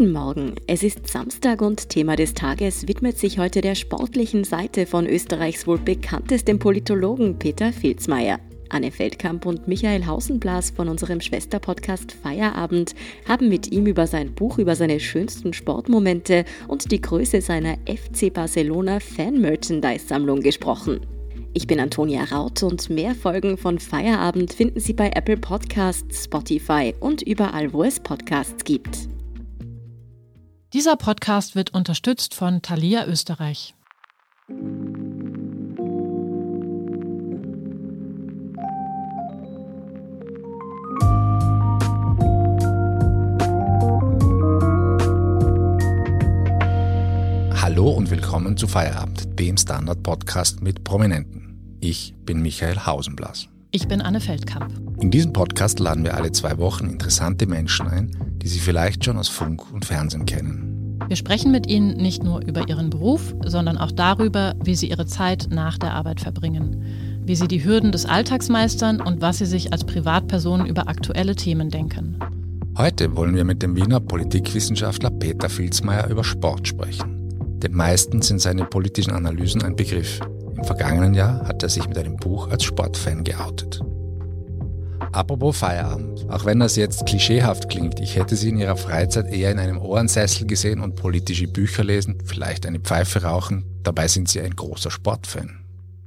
Guten Morgen. Es ist Samstag und Thema des Tages widmet sich heute der sportlichen Seite von Österreichs wohl bekanntestem Politologen Peter Filzmeier. Anne Feldkamp und Michael Hausenblas von unserem Schwesterpodcast Feierabend haben mit ihm über sein Buch über seine schönsten Sportmomente und die Größe seiner FC Barcelona Fan-Merchandise-Sammlung gesprochen. Ich bin Antonia Raut und mehr Folgen von Feierabend finden Sie bei Apple Podcasts, Spotify und überall, wo es Podcasts gibt. Dieser Podcast wird unterstützt von Thalia Österreich. Hallo und willkommen zu Feierabend, dem Standard-Podcast mit Prominenten. Ich bin Michael Hausenblas. Ich bin Anne Feldkamp. In diesem Podcast laden wir alle zwei Wochen interessante Menschen ein, die Sie vielleicht schon aus Funk und Fernsehen kennen. Wir sprechen mit ihnen nicht nur über ihren Beruf, sondern auch darüber, wie sie ihre Zeit nach der Arbeit verbringen, wie sie die Hürden des Alltags meistern und was sie sich als Privatpersonen über aktuelle Themen denken. Heute wollen wir mit dem Wiener Politikwissenschaftler Peter Filzmeier über Sport sprechen. Den meisten sind seine politischen Analysen ein Begriff. Im vergangenen Jahr hat er sich mit einem Buch als Sportfan geoutet. Apropos Feierabend. Auch wenn das jetzt klischeehaft klingt, ich hätte Sie in Ihrer Freizeit eher in einem Ohrensessel gesehen und politische Bücher lesen, vielleicht eine Pfeife rauchen. Dabei sind Sie ein großer Sportfan.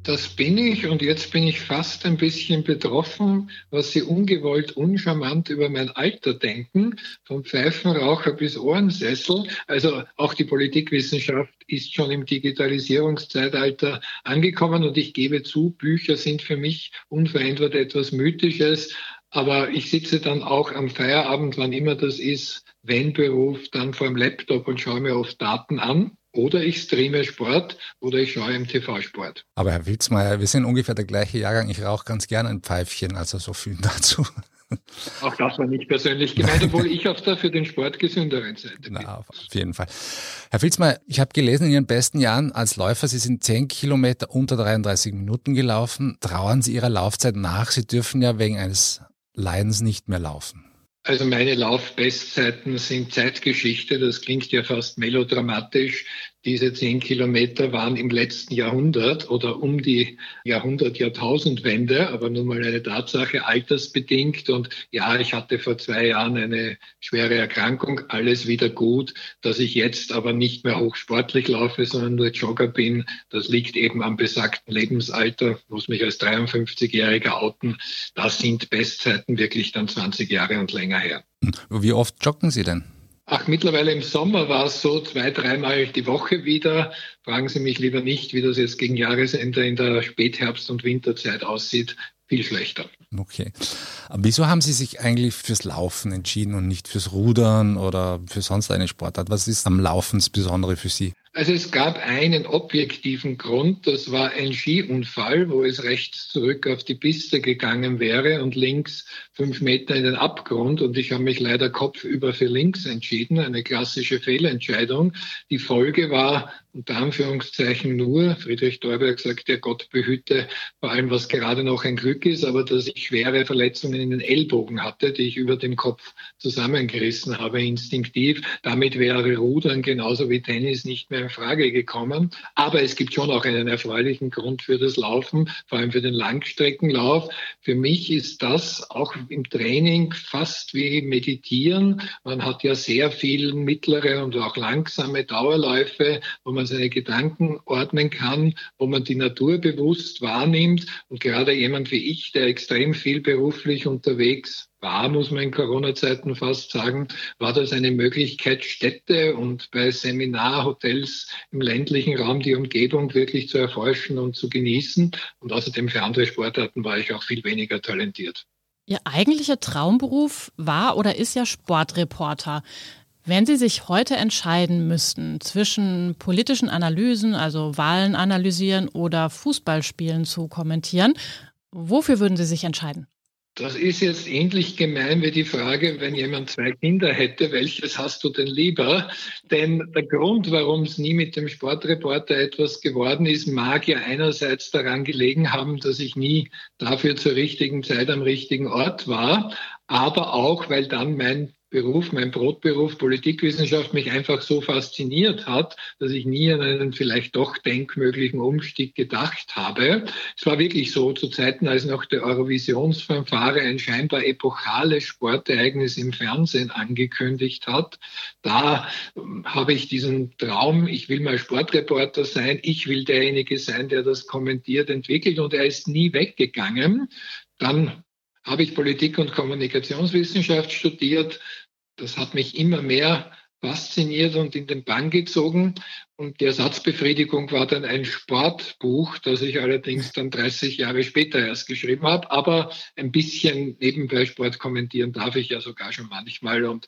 Das bin ich und jetzt bin ich fast ein bisschen betroffen, was Sie ungewollt uncharmant über mein Alter denken, vom Pfeifenraucher bis Ohrensessel. Also auch die Politikwissenschaft ist schon im Digitalisierungszeitalter angekommen und ich gebe zu, Bücher sind für mich unverändert etwas Mythisches. Aber ich sitze dann auch am Feierabend, wann immer das ist, wenn Beruf, dann vor dem Laptop und schaue mir oft Daten an oder ich streame Sport oder ich schaue im TV-Sport. Aber Herr Wilsmeier, wir sind ungefähr der gleiche Jahrgang. Ich rauche ganz gerne ein Pfeifchen, also so viel dazu. Auch das war nicht persönlich gemeint, obwohl ich auf der für den Sport gesünderen Seite bin. Na, auf jeden Fall. Herr Filzmeier, ich habe gelesen, in Ihren besten Jahren als Läufer, Sie sind 10 Kilometer unter 33 Minuten gelaufen. Trauern Sie Ihrer Laufzeit nach? Sie dürfen ja wegen eines Leidens nicht mehr laufen. Also meine Laufbestzeiten sind Zeitgeschichte. Das klingt ja fast melodramatisch. Diese zehn Kilometer waren im letzten Jahrhundert oder um die Jahrhundert-Jahrtausendwende, aber nun mal eine Tatsache, altersbedingt. Und ja, ich hatte vor zwei Jahren eine schwere Erkrankung, alles wieder gut. Dass ich jetzt aber nicht mehr hochsportlich laufe, sondern nur Jogger bin, das liegt eben am besagten Lebensalter, muss mich als 53-Jähriger outen. Das sind Bestzeiten wirklich dann 20 Jahre und länger her. Wie oft joggen Sie denn? Ach, mittlerweile im Sommer war es so zwei, dreimal die Woche wieder. Fragen Sie mich lieber nicht, wie das jetzt gegen Jahresende in der Spätherbst- und Winterzeit aussieht. Viel schlechter. Okay. Aber wieso haben Sie sich eigentlich fürs Laufen entschieden und nicht fürs Rudern oder für sonst eine Sportart? Was ist am Laufen das Besondere für Sie? Also es gab einen objektiven Grund, das war ein Skiunfall, wo es rechts zurück auf die Piste gegangen wäre und links fünf Meter in den Abgrund und ich habe mich leider kopfüber für links entschieden, eine klassische Fehlentscheidung. Die Folge war unter Anführungszeichen nur, Friedrich Dorberg sagt, der Gott behüte vor allem, was gerade noch ein Glück ist, aber dass ich schwere Verletzungen in den Ellbogen hatte, die ich über dem Kopf zusammengerissen habe, instinktiv. Damit wäre Rudern genauso wie Tennis nicht mehr in Frage gekommen. Aber es gibt schon auch einen erfreulichen Grund für das Laufen, vor allem für den Langstreckenlauf. Für mich ist das auch im Training fast wie Meditieren. Man hat ja sehr viel mittlere und auch langsame Dauerläufe, wo man seine Gedanken ordnen kann, wo man die Natur bewusst wahrnimmt. Und gerade jemand wie ich, der extrem viel beruflich unterwegs war, muss man in Corona-Zeiten fast sagen, war das eine Möglichkeit, Städte und bei Seminarhotels im ländlichen Raum die Umgebung wirklich zu erforschen und zu genießen. Und außerdem für andere Sportarten war ich auch viel weniger talentiert. Ihr eigentlicher Traumberuf war oder ist ja Sportreporter. Wenn Sie sich heute entscheiden müssten zwischen politischen Analysen, also Wahlen analysieren oder Fußballspielen zu kommentieren, wofür würden Sie sich entscheiden? Das ist jetzt ähnlich gemein wie die Frage, wenn jemand zwei Kinder hätte, welches hast du denn lieber? Denn der Grund, warum es nie mit dem Sportreporter etwas geworden ist, mag ja einerseits daran gelegen haben, dass ich nie dafür zur richtigen Zeit am richtigen Ort war, aber auch, weil dann mein Beruf, mein Brotberuf Politikwissenschaft mich einfach so fasziniert hat, dass ich nie an einen vielleicht doch denkmöglichen Umstieg gedacht habe. Es war wirklich so zu Zeiten, als noch der Eurovisionsfanfare ein scheinbar epochales Sportereignis im Fernsehen angekündigt hat. Da ähm, habe ich diesen Traum, ich will mal Sportreporter sein, ich will derjenige sein, der das kommentiert, entwickelt und er ist nie weggegangen. Dann habe ich Politik und Kommunikationswissenschaft studiert. Das hat mich immer mehr fasziniert und in den Bann gezogen. Und die Ersatzbefriedigung war dann ein Sportbuch, das ich allerdings dann 30 Jahre später erst geschrieben habe. Aber ein bisschen nebenbei Sport kommentieren darf ich ja sogar schon manchmal. Und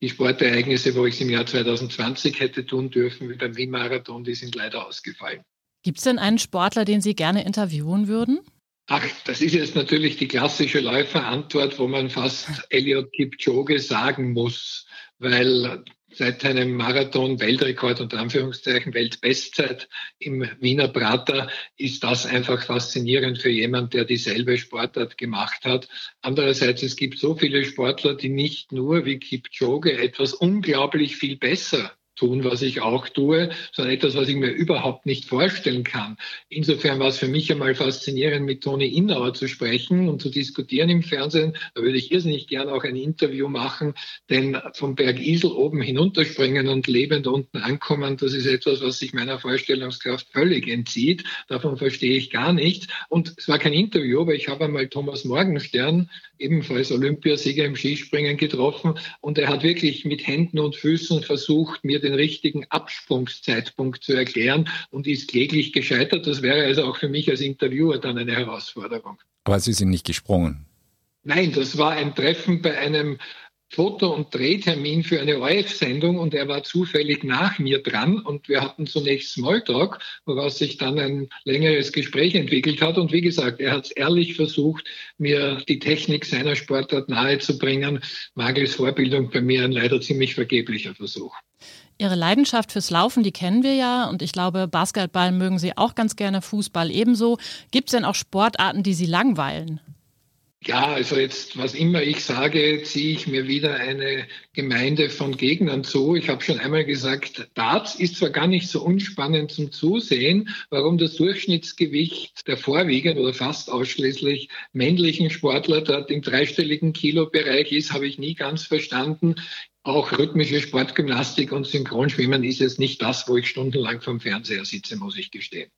die Sportereignisse, wo ich es im Jahr 2020 hätte tun dürfen, wie beim Wien-Marathon, die sind leider ausgefallen. Gibt es denn einen Sportler, den Sie gerne interviewen würden? Ach, das ist jetzt natürlich die klassische Läuferantwort, wo man fast Elliot Kipchoge sagen muss, weil seit seinem Marathon-Weltrekord und Anführungszeichen Weltbestzeit im Wiener Prater ist das einfach faszinierend für jemand, der dieselbe Sportart gemacht hat. Andererseits, es gibt so viele Sportler, die nicht nur wie Kipchoge etwas unglaublich viel besser tun, was ich auch tue, sondern etwas, was ich mir überhaupt nicht vorstellen kann. Insofern war es für mich einmal faszinierend, mit Toni Innauer zu sprechen und zu diskutieren im Fernsehen. Da würde ich irrsinnig gerne auch ein Interview machen, denn vom Berg Isel oben hinunterspringen und lebend unten ankommen, das ist etwas, was sich meiner Vorstellungskraft völlig entzieht. Davon verstehe ich gar nichts. Und es war kein Interview, aber ich habe einmal Thomas Morgenstern, ebenfalls Olympiasieger im Skispringen, getroffen und er hat wirklich mit Händen und Füßen versucht, mir den richtigen Absprungszeitpunkt zu erklären und ist kläglich gescheitert. Das wäre also auch für mich als Interviewer dann eine Herausforderung. Aber Sie sind nicht gesprungen. Nein, das war ein Treffen bei einem Foto- und Drehtermin für eine ORF-Sendung und er war zufällig nach mir dran und wir hatten zunächst Smalltalk, woraus sich dann ein längeres Gespräch entwickelt hat. Und wie gesagt, er hat es ehrlich versucht, mir die Technik seiner Sportart nahezubringen. Magels Vorbildung bei mir ein leider ziemlich vergeblicher Versuch. Ihre Leidenschaft fürs Laufen, die kennen wir ja und ich glaube, Basketball mögen Sie auch ganz gerne, Fußball ebenso. Gibt es denn auch Sportarten, die Sie langweilen? Ja, also jetzt, was immer ich sage, ziehe ich mir wieder eine Gemeinde von Gegnern zu. Ich habe schon einmal gesagt, Darts ist zwar gar nicht so unspannend zum Zusehen, warum das Durchschnittsgewicht der vorwiegend oder fast ausschließlich männlichen Sportler dort im dreistelligen Kilobereich ist, habe ich nie ganz verstanden. Auch rhythmische Sportgymnastik und Synchronschwimmen ist jetzt nicht das, wo ich stundenlang vom Fernseher sitze, muss ich gestehen.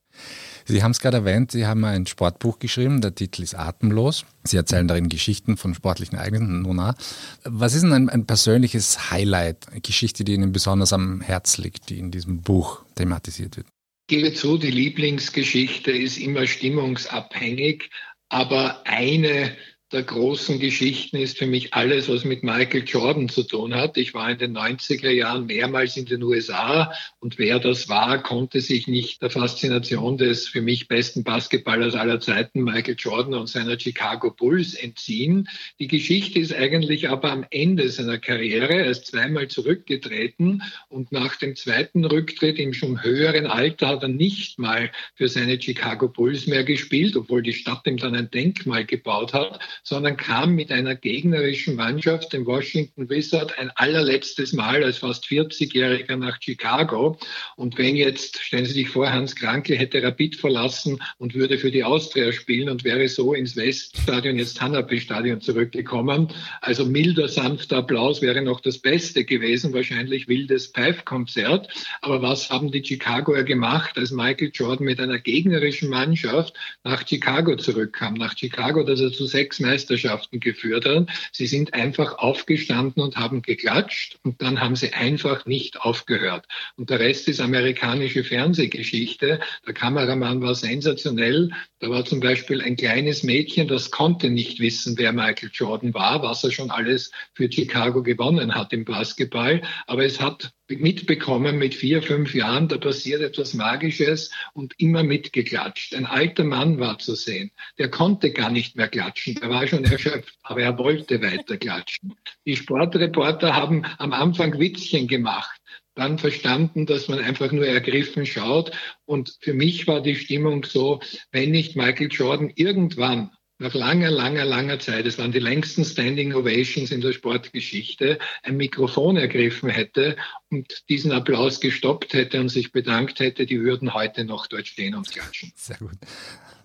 Sie haben es gerade erwähnt, Sie haben ein Sportbuch geschrieben, der Titel ist Atemlos. Sie erzählen darin Geschichten von sportlichen Ereignissen. Nona. Was ist denn ein, ein persönliches Highlight, eine Geschichte, die Ihnen besonders am Herz liegt, die in diesem Buch thematisiert wird? Ich gebe zu, die Lieblingsgeschichte ist immer stimmungsabhängig, aber eine der großen Geschichten ist für mich alles, was mit Michael Jordan zu tun hat. Ich war in den 90er Jahren mehrmals in den USA und wer das war, konnte sich nicht der Faszination des für mich besten Basketballers aller Zeiten, Michael Jordan und seiner Chicago Bulls entziehen. Die Geschichte ist eigentlich aber am Ende seiner Karriere. Er ist zweimal zurückgetreten und nach dem zweiten Rücktritt im schon höheren Alter hat er nicht mal für seine Chicago Bulls mehr gespielt, obwohl die Stadt ihm dann ein Denkmal gebaut hat sondern kam mit einer gegnerischen Mannschaft, dem Washington Wizard, ein allerletztes Mal als fast 40-Jähriger nach Chicago. Und wenn jetzt, stellen Sie sich vor, Hans Kranke hätte Rapid verlassen und würde für die Austria spielen und wäre so ins Weststadion, jetzt Hanapi-Stadion zurückgekommen. Also milder, sanfter Applaus wäre noch das Beste gewesen, wahrscheinlich wildes Pfeifkonzert. Aber was haben die Chicagoer gemacht, als Michael Jordan mit einer gegnerischen Mannschaft nach Chicago zurückkam? Nach Chicago, dass er zu sechs Meisterschaften geführt hat. Sie sind einfach aufgestanden und haben geklatscht und dann haben sie einfach nicht aufgehört. Und der Rest ist amerikanische Fernsehgeschichte. Der Kameramann war sensationell. Da war zum Beispiel ein kleines Mädchen, das konnte nicht wissen, wer Michael Jordan war, was er schon alles für Chicago gewonnen hat im Basketball. Aber es hat mitbekommen mit vier, fünf Jahren, da passiert etwas Magisches und immer mitgeklatscht. Ein alter Mann war zu sehen. Der konnte gar nicht mehr klatschen. Der war schon erschöpft, aber er wollte weiter klatschen. Die Sportreporter haben am Anfang Witzchen gemacht dann verstanden, dass man einfach nur ergriffen schaut. Und für mich war die Stimmung so, wenn nicht Michael Jordan irgendwann nach langer, langer, langer Zeit, es waren die längsten Standing Ovations in der Sportgeschichte, ein Mikrofon ergriffen hätte und diesen Applaus gestoppt hätte und sich bedankt hätte, die würden heute noch dort stehen und klatschen. Sehr gut.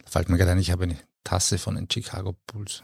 Fällt mir gerade ein, ich habe eine Tasse von den Chicago Bulls.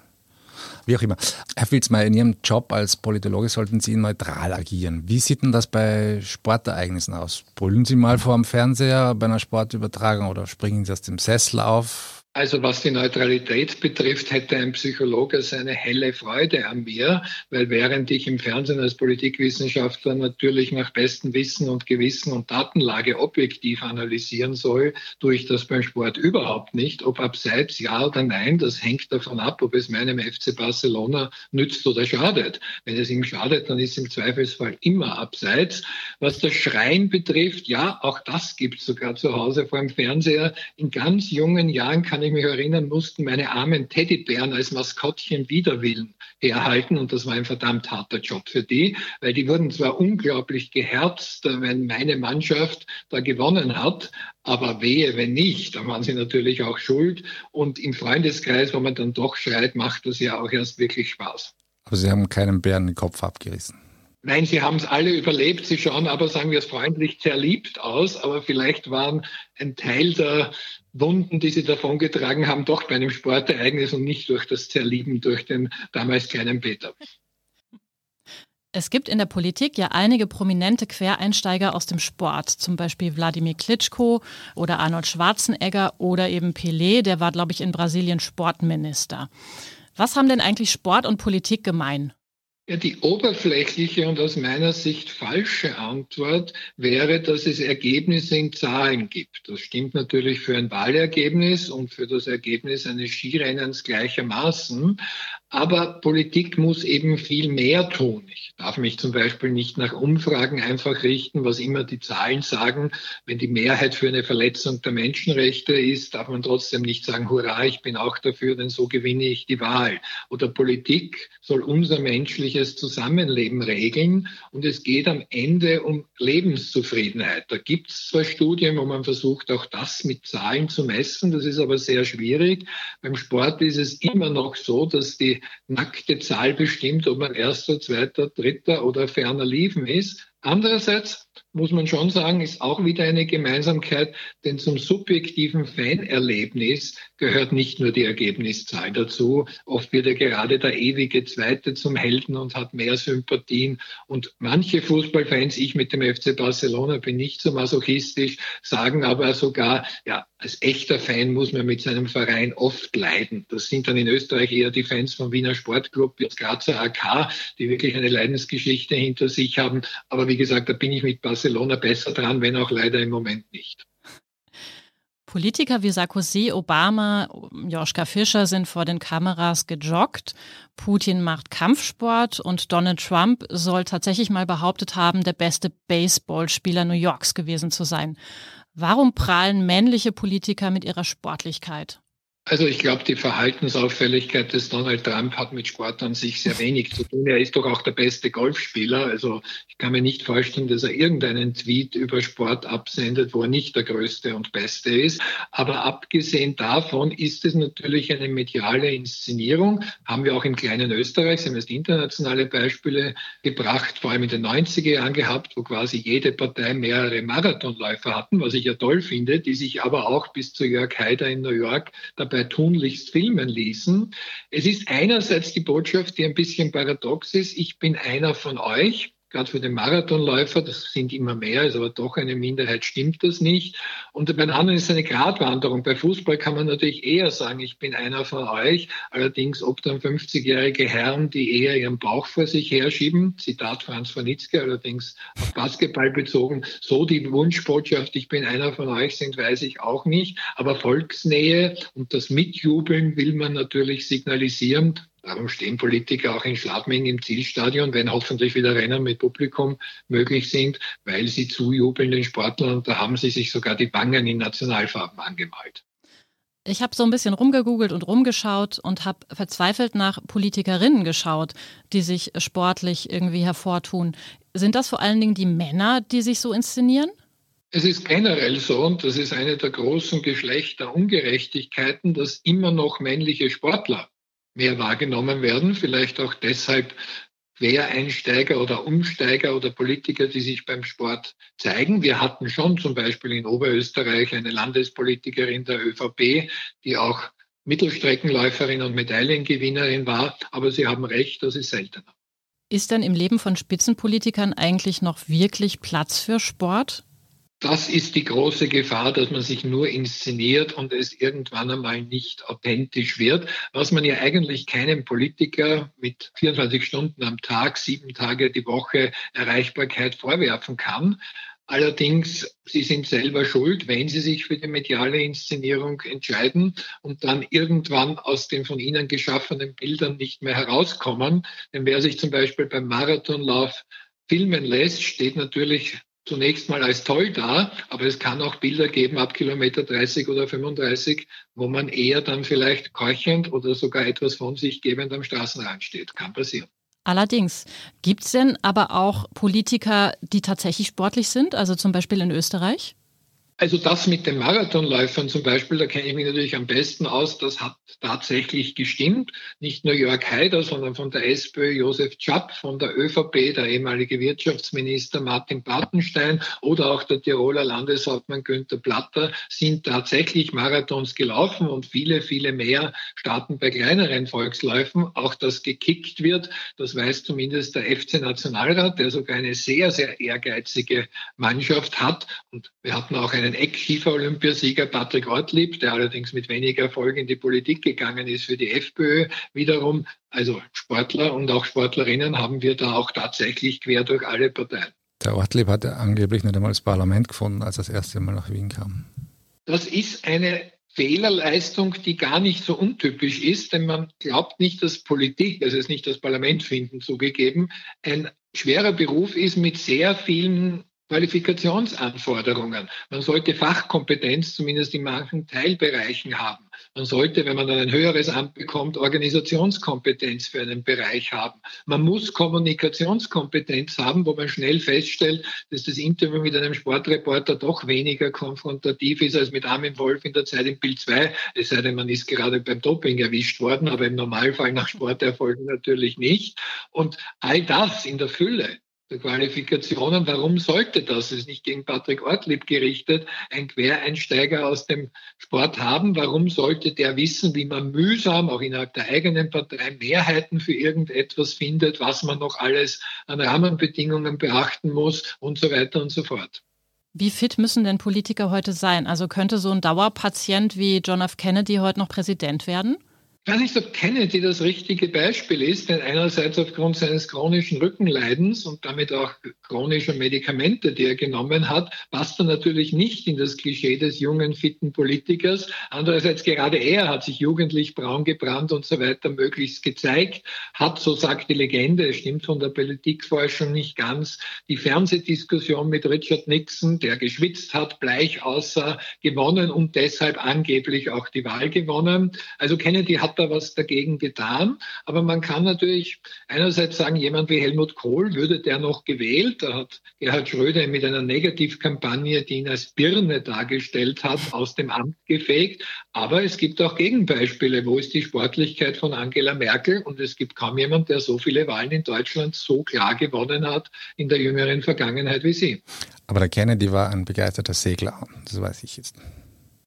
Wie auch immer. Herr Filzmeier, in Ihrem Job als Politologe sollten Sie neutral agieren. Wie sieht denn das bei Sportereignissen aus? Brüllen Sie mal vor dem Fernseher bei einer Sportübertragung oder springen Sie aus dem Sessel auf? Also was die Neutralität betrifft, hätte ein Psychologe seine helle Freude an mir, weil während ich im Fernsehen als Politikwissenschaftler natürlich nach bestem Wissen und Gewissen und Datenlage objektiv analysieren soll, tue ich das beim Sport überhaupt nicht. Ob abseits ja oder nein, das hängt davon ab, ob es meinem FC Barcelona nützt oder schadet. Wenn es ihm schadet, dann ist im Zweifelsfall immer abseits. Was das Schreien betrifft, ja, auch das gibt es sogar zu Hause vor dem Fernseher. In ganz jungen Jahren kann ich ich mich erinnern, mussten meine armen Teddybären als Maskottchen Widerwillen herhalten. Und das war ein verdammt harter Job für die, weil die wurden zwar unglaublich geherzt, wenn meine Mannschaft da gewonnen hat, aber wehe, wenn nicht, dann waren sie natürlich auch schuld. Und im Freundeskreis, wo man dann doch schreit, macht das ja auch erst wirklich Spaß. Aber Sie haben keinen Bären den Kopf abgerissen. Nein, sie haben es alle überlebt. Sie schauen aber, sagen wir es freundlich, zerliebt aus. Aber vielleicht waren ein Teil der Wunden, die sie davongetragen haben, doch bei einem Sportereignis und nicht durch das Zerlieben durch den damals kleinen Peter. Es gibt in der Politik ja einige prominente Quereinsteiger aus dem Sport, zum Beispiel Wladimir Klitschko oder Arnold Schwarzenegger oder eben Pelé, der war, glaube ich, in Brasilien Sportminister. Was haben denn eigentlich Sport und Politik gemein? Ja, die oberflächliche und aus meiner Sicht falsche Antwort wäre, dass es Ergebnisse in Zahlen gibt. Das stimmt natürlich für ein Wahlergebnis und für das Ergebnis eines Skirennens gleichermaßen. Aber Politik muss eben viel mehr tun. Ich darf mich zum Beispiel nicht nach Umfragen einfach richten, was immer die Zahlen sagen. Wenn die Mehrheit für eine Verletzung der Menschenrechte ist, darf man trotzdem nicht sagen, hurra, ich bin auch dafür, denn so gewinne ich die Wahl. Oder Politik soll unser menschliches Zusammenleben regeln. Und es geht am Ende um Lebenszufriedenheit. Da gibt es zwar Studien, wo man versucht, auch das mit Zahlen zu messen. Das ist aber sehr schwierig. Beim Sport ist es immer noch so, dass die nackte Zahl bestimmt, ob man erster, zweiter, dritter oder ferner liefen ist. Andererseits muss man schon sagen, ist auch wieder eine Gemeinsamkeit, denn zum subjektiven Fanerlebnis gehört nicht nur die Ergebniszahl dazu. Oft wird ja gerade der ewige Zweite zum Helden und hat mehr Sympathien. Und manche Fußballfans, ich mit dem FC Barcelona bin nicht so masochistisch, sagen aber sogar, ja, als echter Fan muss man mit seinem Verein oft leiden. Das sind dann in Österreich eher die Fans vom Wiener Sportclub, jetzt Grazer AK, die wirklich eine Leidensgeschichte hinter sich haben. Aber wie gesagt, da bin ich mit Barcelona besser dran, wenn auch leider im Moment nicht. Politiker wie Sarkozy, Obama, Joschka Fischer sind vor den Kameras gejoggt. Putin macht Kampfsport und Donald Trump soll tatsächlich mal behauptet haben, der beste Baseballspieler New Yorks gewesen zu sein. Warum prahlen männliche Politiker mit ihrer Sportlichkeit? Also ich glaube, die Verhaltensauffälligkeit des Donald Trump hat mit Sport an sich sehr wenig zu tun. Er ist doch auch der beste Golfspieler. Also ich kann mir nicht vorstellen, dass er irgendeinen Tweet über Sport absendet, wo er nicht der größte und beste ist. Aber abgesehen davon ist es natürlich eine mediale Inszenierung. Haben wir auch im kleinen Österreich, Sie haben jetzt internationale Beispiele gebracht, vor allem in den 90er Jahren gehabt, wo quasi jede Partei mehrere Marathonläufer hatten, was ich ja toll finde, die sich aber auch bis zu Jörg Haider in New York dabei dabei tunlichst filmen ließen. Es ist einerseits die Botschaft, die ein bisschen paradox ist. Ich bin einer von euch gerade für den Marathonläufer, das sind immer mehr, ist aber doch eine Minderheit, stimmt das nicht. Und bei den anderen ist es eine Gratwanderung. Bei Fußball kann man natürlich eher sagen, ich bin einer von euch. Allerdings, ob dann 50-jährige Herren, die eher ihren Bauch vor sich herschieben, Zitat Franz Wanitzke, allerdings auf Basketball bezogen, so die Wunschbotschaft, ich bin einer von euch sind, weiß ich auch nicht. Aber Volksnähe und das Mitjubeln will man natürlich signalisieren. Darum stehen Politiker auch in Schladming im Zielstadion, wenn hoffentlich wieder Rennen mit Publikum möglich sind, weil sie zujubeln den Sportlern. Und da haben sie sich sogar die Wangen in Nationalfarben angemalt. Ich habe so ein bisschen rumgegoogelt und rumgeschaut und habe verzweifelt nach Politikerinnen geschaut, die sich sportlich irgendwie hervortun. Sind das vor allen Dingen die Männer, die sich so inszenieren? Es ist generell so, und das ist eine der großen Geschlechterungerechtigkeiten, dass immer noch männliche Sportler mehr wahrgenommen werden, vielleicht auch deshalb Quereinsteiger oder Umsteiger oder Politiker, die sich beim Sport zeigen. Wir hatten schon zum Beispiel in Oberösterreich eine Landespolitikerin der ÖVP, die auch Mittelstreckenläuferin und Medaillengewinnerin war, aber Sie haben recht, das ist seltener. Ist denn im Leben von Spitzenpolitikern eigentlich noch wirklich Platz für Sport? Das ist die große Gefahr, dass man sich nur inszeniert und es irgendwann einmal nicht authentisch wird, was man ja eigentlich keinem Politiker mit 24 Stunden am Tag, sieben Tage die Woche Erreichbarkeit vorwerfen kann. Allerdings, sie sind selber schuld, wenn sie sich für die mediale Inszenierung entscheiden und dann irgendwann aus den von ihnen geschaffenen Bildern nicht mehr herauskommen. Denn wer sich zum Beispiel beim Marathonlauf filmen lässt, steht natürlich zunächst mal als toll da, aber es kann auch Bilder geben ab Kilometer 30 oder 35, wo man eher dann vielleicht keuchend oder sogar etwas von sich gebend am Straßenrand steht. Kann passieren. Allerdings, gibt es denn aber auch Politiker, die tatsächlich sportlich sind, also zum Beispiel in Österreich? Also das mit den Marathonläufern zum Beispiel, da kenne ich mich natürlich am besten aus, das hat tatsächlich gestimmt. Nicht nur Jörg Haider, sondern von der SPÖ Josef Schapp, von der ÖVP der ehemalige Wirtschaftsminister Martin Bartenstein oder auch der Tiroler Landeshauptmann Günther Platter sind tatsächlich Marathons gelaufen und viele, viele mehr starten bei kleineren Volksläufen. Auch das gekickt wird, das weiß zumindest der FC Nationalrat, der sogar eine sehr, sehr ehrgeizige Mannschaft hat. Und wir hatten auch eine einen Eck-Schiefer-Olympiasieger Patrick Ortlieb, der allerdings mit weniger Erfolg in die Politik gegangen ist für die FPÖ wiederum. Also Sportler und auch Sportlerinnen haben wir da auch tatsächlich quer durch alle Parteien. Der Ortlieb hat angeblich nicht einmal das Parlament gefunden, als er das erste Mal nach Wien kam. Das ist eine Fehlerleistung, die gar nicht so untypisch ist, denn man glaubt nicht, dass Politik, also es nicht das Parlament finden, zugegeben, ein schwerer Beruf ist mit sehr vielen Qualifikationsanforderungen. Man sollte Fachkompetenz zumindest in manchen Teilbereichen haben. Man sollte, wenn man ein höheres Amt bekommt, Organisationskompetenz für einen Bereich haben. Man muss Kommunikationskompetenz haben, wo man schnell feststellt, dass das Interview mit einem Sportreporter doch weniger konfrontativ ist als mit Armin Wolf in der Zeit im Bild 2. Es sei denn, man ist gerade beim Doping erwischt worden, aber im Normalfall nach Sporterfolgen natürlich nicht. Und all das in der Fülle Qualifikationen. Warum sollte das, das ist nicht gegen Patrick Ortlieb gerichtet, ein Quereinsteiger aus dem Sport haben? Warum sollte der wissen, wie man mühsam auch innerhalb der eigenen Partei Mehrheiten für irgendetwas findet, was man noch alles an Rahmenbedingungen beachten muss und so weiter und so fort? Wie fit müssen denn Politiker heute sein? Also könnte so ein Dauerpatient wie John F. Kennedy heute noch Präsident werden? Ich weiß nicht, ob Kennedy das richtige Beispiel ist, denn einerseits aufgrund seines chronischen Rückenleidens und damit auch chronischer Medikamente, die er genommen hat, passt er natürlich nicht in das Klischee des jungen, fitten Politikers. Andererseits gerade er hat sich jugendlich braun gebrannt und so weiter möglichst gezeigt, hat, so sagt die Legende, stimmt von der Politikforschung nicht ganz, die Fernsehdiskussion mit Richard Nixon, der geschwitzt hat, bleich aussah, gewonnen und deshalb angeblich auch die Wahl gewonnen. Also Kennedy hat da was dagegen getan. Aber man kann natürlich einerseits sagen, jemand wie Helmut Kohl würde der noch gewählt. Da hat Gerhard Schröder mit einer Negativkampagne, die ihn als Birne dargestellt hat, aus dem Amt gefegt. Aber es gibt auch Gegenbeispiele. Wo ist die Sportlichkeit von Angela Merkel? Und es gibt kaum jemand, der so viele Wahlen in Deutschland so klar gewonnen hat in der jüngeren Vergangenheit wie sie. Aber der Kennedy war ein begeisterter Segler. Das weiß ich jetzt.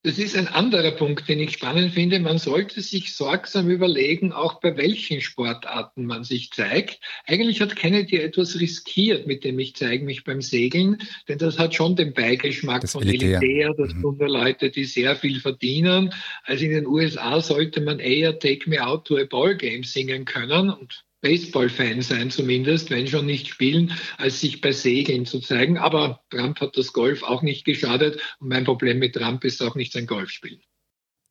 Das ist ein anderer Punkt, den ich spannend finde. Man sollte sich sorgsam überlegen, auch bei welchen Sportarten man sich zeigt. Eigentlich hat Kennedy etwas riskiert, mit dem ich zeige mich beim Segeln, denn das hat schon den Beigeschmack das von Militär. Militär. Das mhm. tun nur Leute, die sehr viel verdienen. Also in den USA sollte man eher Take Me Out to a Ball Game singen können und Baseball-Fan sein zumindest, wenn schon nicht spielen, als sich bei Segeln zu zeigen. Aber Trump hat das Golf auch nicht geschadet und mein Problem mit Trump ist auch nicht sein Golfspielen.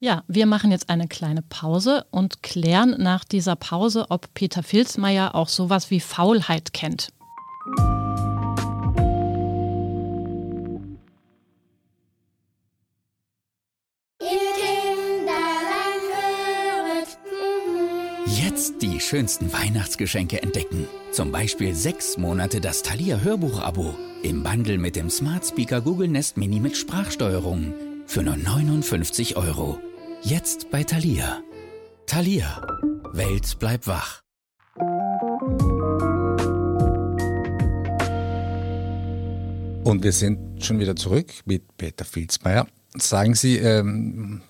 Ja, wir machen jetzt eine kleine Pause und klären nach dieser Pause, ob Peter Filzmeier auch sowas wie Faulheit kennt. Schönsten Weihnachtsgeschenke entdecken. Zum Beispiel sechs Monate das Thalia Hörbuch-Abo Im Bundle mit dem Smart Speaker Google Nest Mini mit Sprachsteuerung. Für nur 59 Euro. Jetzt bei Thalia. Thalia. Welt bleibt wach. Und wir sind schon wieder zurück mit Peter Filzmeier. Sagen Sie, ähm,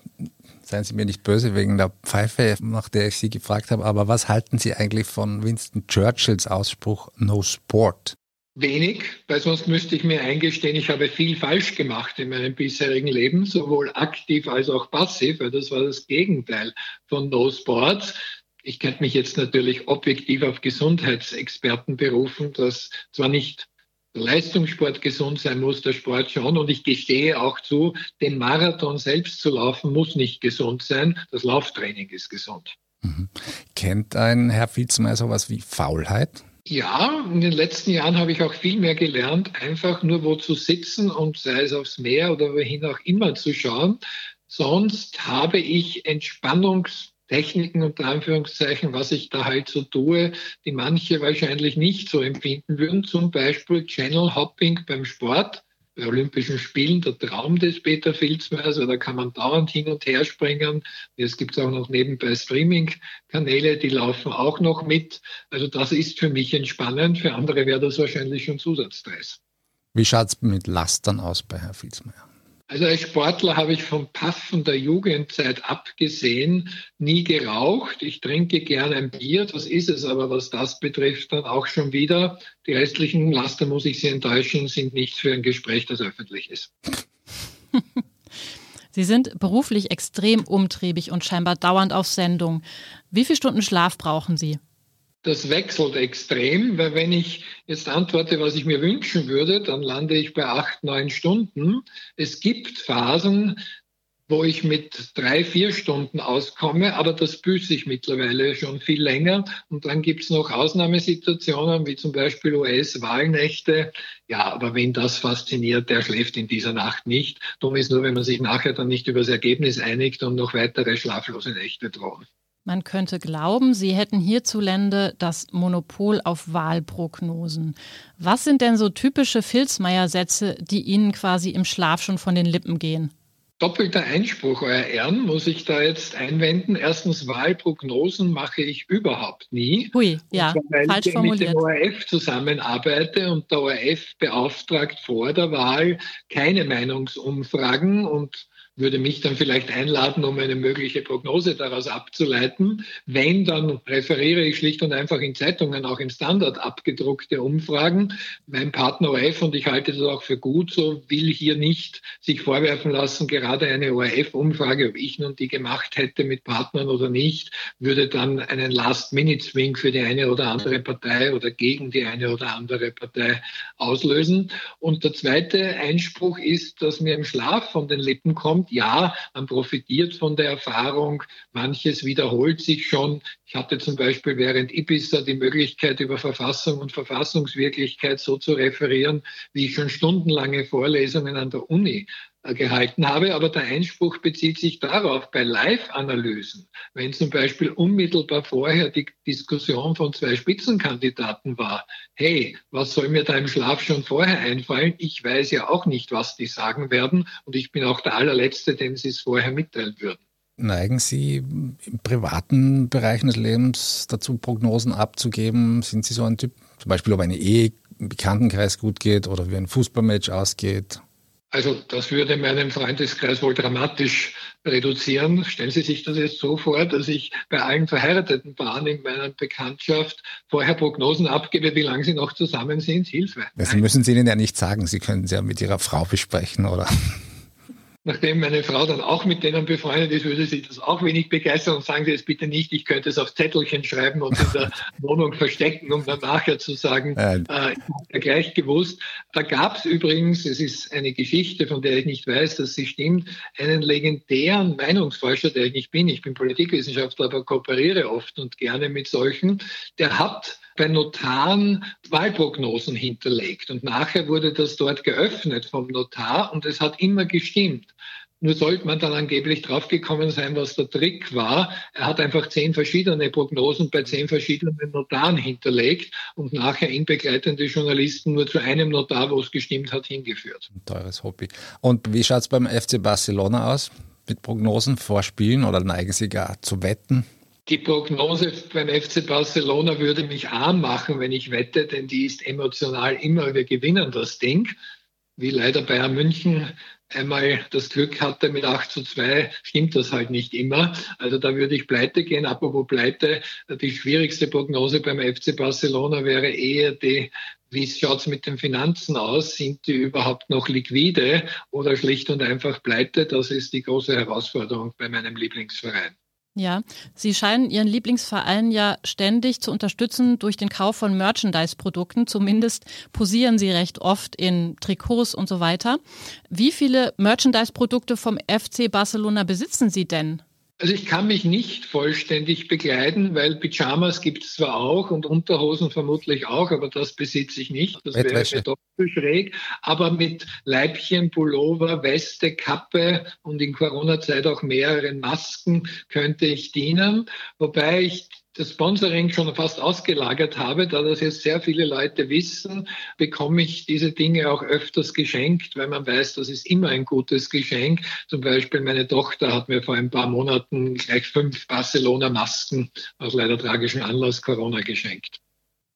seien Sie mir nicht böse wegen der Pfeife, nach der ich Sie gefragt habe, aber was halten Sie eigentlich von Winston Churchills Ausspruch No Sport? Wenig, weil sonst müsste ich mir eingestehen, ich habe viel falsch gemacht in meinem bisherigen Leben, sowohl aktiv als auch passiv, weil das war das Gegenteil von No Sports. Ich könnte mich jetzt natürlich objektiv auf Gesundheitsexperten berufen, dass zwar nicht Leistungssport gesund sein muss, der Sport schon. Und ich gestehe auch zu, den Marathon selbst zu laufen, muss nicht gesund sein. Das Lauftraining ist gesund. Mhm. Kennt ein Herr Vizmeier sowas wie Faulheit? Ja, in den letzten Jahren habe ich auch viel mehr gelernt, einfach nur wo zu sitzen und sei es aufs Meer oder wohin auch immer zu schauen. Sonst habe ich Entspannungs Techniken unter Anführungszeichen, was ich da halt so tue, die manche wahrscheinlich nicht so empfinden würden. Zum Beispiel Channel Hopping beim Sport, bei Olympischen Spielen, der Traum des Peter Filzmeiers, da kann man dauernd hin und her springen. Jetzt gibt es auch noch nebenbei Streaming-Kanäle, die laufen auch noch mit. Also das ist für mich entspannend, für andere wäre das wahrscheinlich schon Zusatzstress. Wie schaut es mit Lastern aus bei Herrn Filzmeier? Also als Sportler habe ich vom Paffen der Jugendzeit abgesehen nie geraucht. Ich trinke gerne ein Bier, das ist es aber, was das betrifft, dann auch schon wieder. Die restlichen Laster, muss ich Sie enttäuschen, sind nicht für ein Gespräch, das öffentlich ist. Sie sind beruflich extrem umtriebig und scheinbar dauernd auf Sendung. Wie viele Stunden Schlaf brauchen Sie? Das wechselt extrem, weil wenn ich jetzt antworte, was ich mir wünschen würde, dann lande ich bei acht, neun Stunden. Es gibt Phasen, wo ich mit drei, vier Stunden auskomme, aber das büße ich mittlerweile schon viel länger. Und dann gibt es noch Ausnahmesituationen, wie zum Beispiel US-Wahlnächte. Ja, aber wen das fasziniert, der schläft in dieser Nacht nicht. Dumm ist nur, wenn man sich nachher dann nicht über das Ergebnis einigt und noch weitere schlaflose Nächte drohen. Man könnte glauben, Sie hätten hierzulande das Monopol auf Wahlprognosen. Was sind denn so typische Filzmeier-Sätze, die Ihnen quasi im Schlaf schon von den Lippen gehen? Doppelter Einspruch, Euer Ehren, muss ich da jetzt einwenden. Erstens, Wahlprognosen mache ich überhaupt nie. Hui, ja, zwar, falsch ich formuliert. mit dem ORF zusammenarbeite und der ORF beauftragt vor der Wahl keine Meinungsumfragen und würde mich dann vielleicht einladen, um eine mögliche Prognose daraus abzuleiten. Wenn, dann referiere ich schlicht und einfach in Zeitungen, auch im Standard abgedruckte Umfragen. Mein Partner ORF, und ich halte das auch für gut so, will hier nicht sich vorwerfen lassen, gerade eine ORF-Umfrage, ob ich nun die gemacht hätte mit Partnern oder nicht, würde dann einen Last-Minute-Swing für die eine oder andere Partei oder gegen die eine oder andere Partei auslösen. Und der zweite Einspruch ist, dass mir im Schlaf von den Lippen kommt, ja, man profitiert von der Erfahrung, manches wiederholt sich schon. Ich hatte zum Beispiel während Ibiza die Möglichkeit, über Verfassung und Verfassungswirklichkeit so zu referieren, wie ich schon stundenlange Vorlesungen an der Uni gehalten habe. Aber der Einspruch bezieht sich darauf, bei Live-Analysen, wenn zum Beispiel unmittelbar vorher die Diskussion von zwei Spitzenkandidaten war, hey, was soll mir da im Schlaf schon vorher einfallen? Ich weiß ja auch nicht, was die sagen werden und ich bin auch der allerletzte, dem sie es vorher mitteilen würden. Neigen Sie im privaten Bereich des Lebens dazu, Prognosen abzugeben? Sind Sie so ein Typ, zum Beispiel, ob eine Ehe im Bekanntenkreis gut geht oder wie ein Fußballmatch ausgeht? Also das würde meinen Freundeskreis wohl dramatisch reduzieren. Stellen Sie sich das jetzt so vor, dass ich bei allen verheirateten Paaren in meiner Bekanntschaft vorher Prognosen abgebe, wie lange sie noch zusammen sind. Hilfe. Das müssen Sie ihnen ja nicht sagen. Sie können es ja mit Ihrer Frau besprechen, oder? Nachdem meine Frau dann auch mit denen befreundet ist, würde sie das auch wenig begeistern und sagen Sie es bitte nicht, ich könnte es auf Zettelchen schreiben und in der Wohnung verstecken, um dann nachher zu sagen, äh, ich habe ja gleich gewusst. Da gab es übrigens, es ist eine Geschichte, von der ich nicht weiß, dass sie stimmt, einen legendären Meinungsforscher, der ich nicht bin, ich bin Politikwissenschaftler, aber kooperiere oft und gerne mit solchen, der hat bei Notaren Wahlprognosen hinterlegt. Und nachher wurde das dort geöffnet vom Notar und es hat immer gestimmt. Nur sollte man dann angeblich draufgekommen sein, was der Trick war. Er hat einfach zehn verschiedene Prognosen bei zehn verschiedenen Notaren hinterlegt und nachher ihn begleitende Journalisten nur zu einem Notar, wo es gestimmt hat, hingeführt. Ein teures Hobby. Und wie schaut es beim FC Barcelona aus? Mit Prognosen vorspielen oder neigen Sie gar zu wetten? Die Prognose beim FC Barcelona würde mich arm machen, wenn ich wette, denn die ist emotional immer, wir gewinnen das Ding. Wie leider Bayern München einmal das Glück hatte mit 8 zu 2, stimmt das halt nicht immer. Also da würde ich pleite gehen. Apropos pleite, die schwierigste Prognose beim FC Barcelona wäre eher die, wie schaut's mit den Finanzen aus? Sind die überhaupt noch liquide oder schlicht und einfach pleite? Das ist die große Herausforderung bei meinem Lieblingsverein. Ja, Sie scheinen Ihren Lieblingsverein ja ständig zu unterstützen durch den Kauf von Merchandise-Produkten. Zumindest posieren Sie recht oft in Trikots und so weiter. Wie viele Merchandise-Produkte vom FC Barcelona besitzen Sie denn? Also ich kann mich nicht vollständig begleiten, weil Pyjamas gibt es zwar auch und Unterhosen vermutlich auch, aber das besitze ich nicht. Das wäre mir doch zu schräg. Aber mit Leibchen, Pullover, Weste, Kappe und in Corona-Zeit auch mehreren Masken könnte ich dienen. Wobei ich das Sponsoring schon fast ausgelagert habe, da das jetzt sehr viele Leute wissen, bekomme ich diese Dinge auch öfters geschenkt, weil man weiß, das ist immer ein gutes Geschenk. Zum Beispiel meine Tochter hat mir vor ein paar Monaten gleich fünf Barcelona-Masken aus leider tragischem Anlass Corona geschenkt.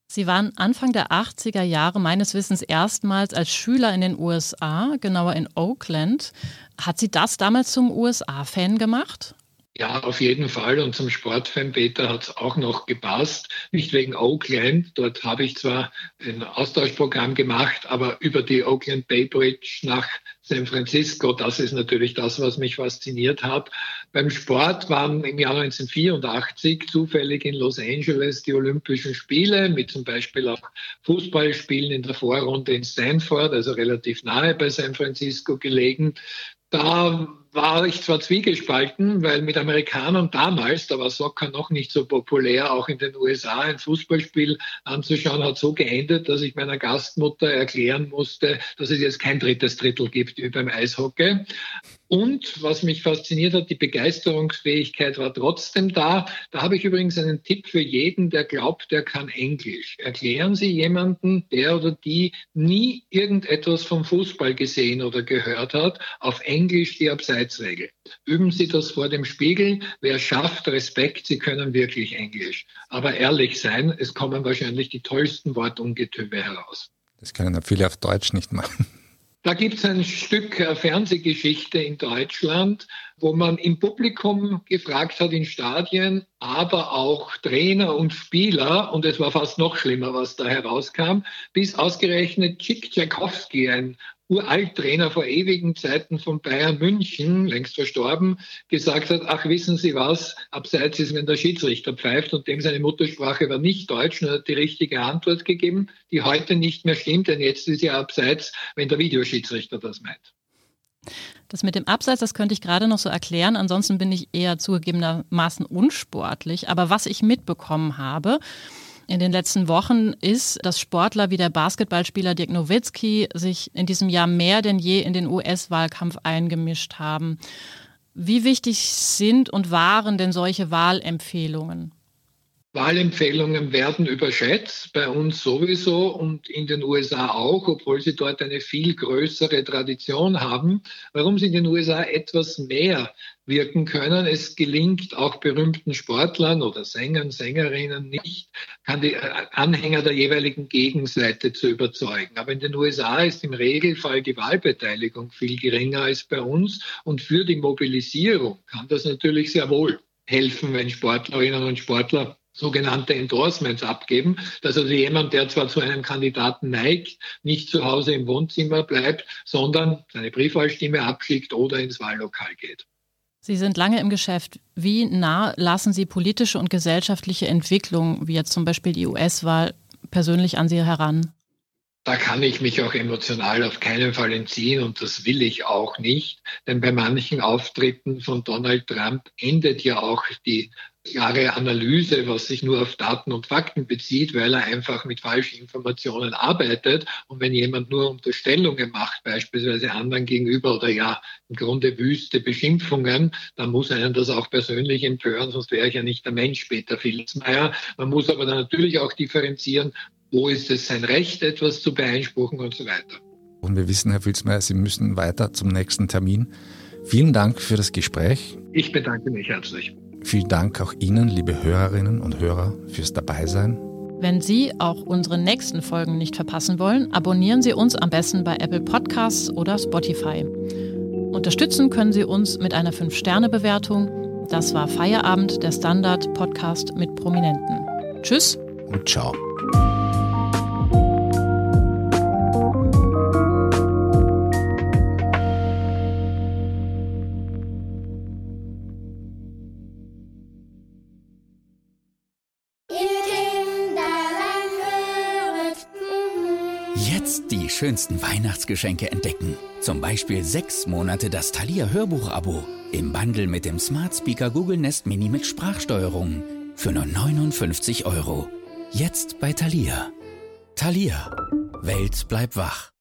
Sie waren Anfang der 80er Jahre meines Wissens erstmals als Schüler in den USA, genauer in Oakland. Hat Sie das damals zum USA-Fan gemacht? Ja, auf jeden Fall. Und zum Sportfan Peter hat es auch noch gepasst. Nicht wegen Oakland. Dort habe ich zwar ein Austauschprogramm gemacht, aber über die Oakland Bay Bridge nach San Francisco, das ist natürlich das, was mich fasziniert hat. Beim Sport waren im Jahr 1984 zufällig in Los Angeles die Olympischen Spiele mit zum Beispiel auch Fußballspielen in der Vorrunde in Stanford, also relativ nahe bei San Francisco gelegen. Da war ich zwar zwiegespalten, weil mit Amerikanern damals, da war Soccer noch nicht so populär, auch in den USA ein Fußballspiel anzuschauen, hat so geendet, dass ich meiner Gastmutter erklären musste, dass es jetzt kein drittes Drittel gibt wie beim Eishockey. Und was mich fasziniert hat, die Begeisterungsfähigkeit war trotzdem da. Da habe ich übrigens einen Tipp für jeden, der glaubt, der kann Englisch. Erklären Sie jemanden, der oder die nie irgendetwas vom Fußball gesehen oder gehört hat, auf Englisch die Abseitsregel. Üben Sie das vor dem Spiegel. Wer schafft, Respekt, Sie können wirklich Englisch. Aber ehrlich sein, es kommen wahrscheinlich die tollsten Wortungetüme heraus. Das können ja viele auf Deutsch nicht machen. Da gibt es ein Stück äh, Fernsehgeschichte in Deutschland, wo man im Publikum gefragt hat in Stadien, aber auch Trainer und Spieler, und es war fast noch schlimmer, was da herauskam, bis ausgerechnet Chick Tchaikovsky, ein Uralttrainer vor ewigen Zeiten von Bayern München, längst verstorben, gesagt hat, ach wissen Sie was, abseits ist, wenn der Schiedsrichter pfeift und dem seine Muttersprache war nicht Deutsch und hat die richtige Antwort gegeben, die heute nicht mehr stimmt, denn jetzt ist ja abseits, wenn der Videoschiedsrichter das meint. Das mit dem Abseits, das könnte ich gerade noch so erklären. Ansonsten bin ich eher zugegebenermaßen unsportlich. Aber was ich mitbekommen habe, in den letzten Wochen ist, dass Sportler wie der Basketballspieler Dirk Nowitzki sich in diesem Jahr mehr denn je in den US-Wahlkampf eingemischt haben. Wie wichtig sind und waren denn solche Wahlempfehlungen? Wahlempfehlungen werden überschätzt, bei uns sowieso und in den USA auch, obwohl sie dort eine viel größere Tradition haben. Warum sie in den USA etwas mehr wirken können. Es gelingt auch berühmten Sportlern oder Sängern, Sängerinnen nicht, kann die äh, Anhänger der jeweiligen Gegenseite zu überzeugen. Aber in den USA ist im Regelfall die Wahlbeteiligung viel geringer als bei uns und für die Mobilisierung kann das natürlich sehr wohl helfen, wenn Sportlerinnen und Sportler sogenannte Endorsements abgeben, dass also jemand, der zwar zu einem Kandidaten neigt, nicht zu Hause im Wohnzimmer bleibt, sondern seine Briefwahlstimme abschickt oder ins Wahllokal geht. Sie sind lange im Geschäft. Wie nah lassen Sie politische und gesellschaftliche Entwicklungen, wie jetzt zum Beispiel die US-Wahl, persönlich an Sie heran? Da kann ich mich auch emotional auf keinen Fall entziehen und das will ich auch nicht. Denn bei manchen Auftritten von Donald Trump endet ja auch die klare Analyse, was sich nur auf Daten und Fakten bezieht, weil er einfach mit falschen Informationen arbeitet. Und wenn jemand nur Unterstellungen macht, beispielsweise anderen gegenüber oder ja im Grunde wüste Beschimpfungen, dann muss einen das auch persönlich entören, sonst wäre ich ja nicht der Mensch, Peter Filzmeier. Man muss aber dann natürlich auch differenzieren, wo ist es sein Recht, etwas zu beeinspruchen und so weiter. Und wir wissen, Herr Filzmeier, Sie müssen weiter zum nächsten Termin. Vielen Dank für das Gespräch. Ich bedanke mich herzlich. Vielen Dank auch Ihnen, liebe Hörerinnen und Hörer, fürs Dabeisein. Wenn Sie auch unsere nächsten Folgen nicht verpassen wollen, abonnieren Sie uns am besten bei Apple Podcasts oder Spotify. Unterstützen können Sie uns mit einer 5-Sterne-Bewertung. Das war Feierabend, der Standard-Podcast mit Prominenten. Tschüss und ciao. Schönsten Weihnachtsgeschenke entdecken. Zum Beispiel sechs Monate das Thalia Hörbuch-Abo im Bundle mit dem Smart Speaker Google Nest Mini mit Sprachsteuerung für nur 59 Euro. Jetzt bei Thalia. Thalia. Welt bleibt wach.